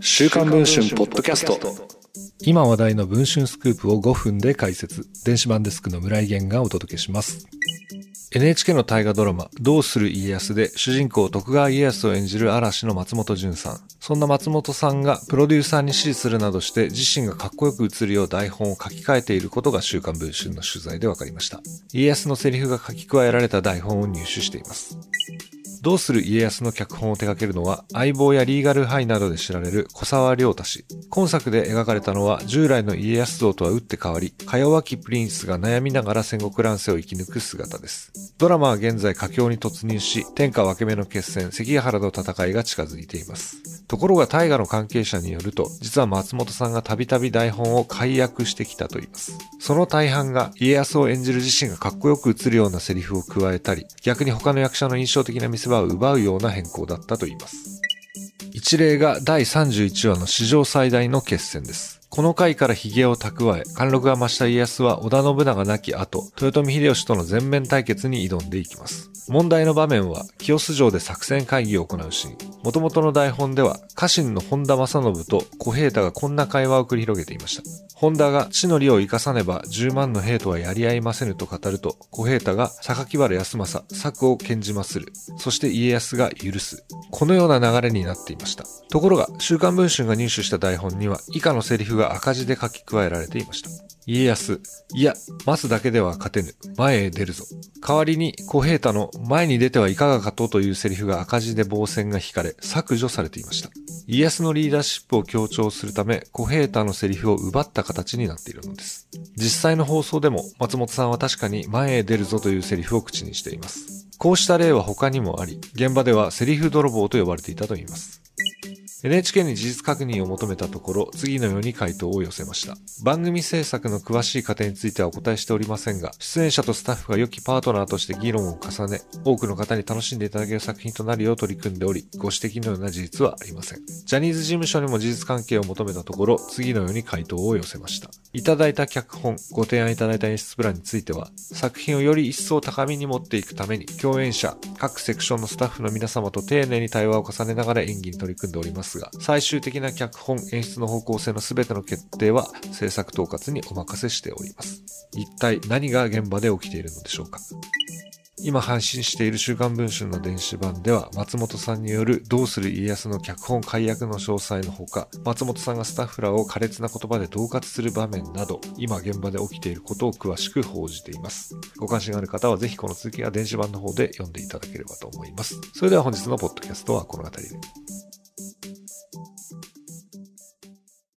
週刊文春ポッドキャスト今話題の文春スクープを5分で解説電子版デスクの村井源がお届けします NHK の大河ドラマ、どうする家康で主人公徳川家康を演じる嵐の松本潤さん。そんな松本さんがプロデューサーに指示するなどして自身がかっこよく映るよう台本を書き換えていることが週刊文春の取材で分かりました。家康のセリフが書き加えられた台本を入手しています。どうする家康の脚本を手掛けるのは、相棒やリーガルハイなどで知られる小沢亮太氏。今作で描かれたのは、従来の家康像とは打って変わり、か弱きプリンスが悩みながら戦国乱世を生き抜く姿です。ドラマは現在佳境に突入し、天下分け目の決戦、関ヶ原の戦いが近づいています。ところが大河の関係者によると、実は松本さんがたびたび台本を解約してきたと言います。その大半が家康を演じる自身がかっこよく映るようなセリフを加えたり、逆に他の役者の印象的な見せ場を奪うような変更だったといいます。一例が第31話の史上最大の決戦です。この回から髭を蓄え、貫禄が増した家康は織田信長亡き後、豊臣秀吉との全面対決に挑んでいきます。問題の場面は、清洲城で作戦会議を行うシーン。元々の台本では、家臣の本田正信と小平太がこんな会話を繰り広げていました。本田が地の利を生かさねば10万の兵とはやり合いませぬと語ると、小平太が榊原康政、策を献じまする。そして家康が許す。このような流れになっていました。ところが、週刊文春が入手した台本には、以下のセリフが赤字で書き加えられていました。家康、いや、待つだけでは勝てぬ。前へ出るぞ。代わりに小平太の前に出てはいかがかとというセリフが赤字で防線が引かれ、削除されていました。家康のリーダーシップを強調するため、小平太のセリフを奪った形になっているのです。実際の放送でも、松本さんは確かに前へ出るぞというセリフを口にしています。こうした例は他にもあり、現場ではセリフ泥棒と呼ばれていたといいます。NHK に事実確認を求めたところ、次のように回答を寄せました。番組制作の詳しい過程についてはお答えしておりませんが、出演者とスタッフが良きパートナーとして議論を重ね、多くの方に楽しんでいただける作品となるよう取り組んでおり、ご指摘のような事実はありません。ジャニーズ事務所にも事実関係を求めたところ、次のように回答を寄せました。いただいた脚本、ご提案いただいた演出プランについては、作品をより一層高みに持っていくために、共演者、各セクションのスタッフの皆様と丁寧に対話を重ねながら演技に取り組んでおりますが、最終的的な脚本、演出の方向性の全ての決定は制作統括にお任せしております。一体何が現場で起きているのでしょうか。今配信している週刊文春の電子版では松本さんによるどうする家康の脚本解約の詳細のほか松本さんがスタッフらを苛烈な言葉で恫喝する場面など今現場で起きていることを詳しく報じています。ご関心がある方はぜひこの続きは電子版の方で読んでいただければと思います。それでは本日のポッドキャストはこの辺りで。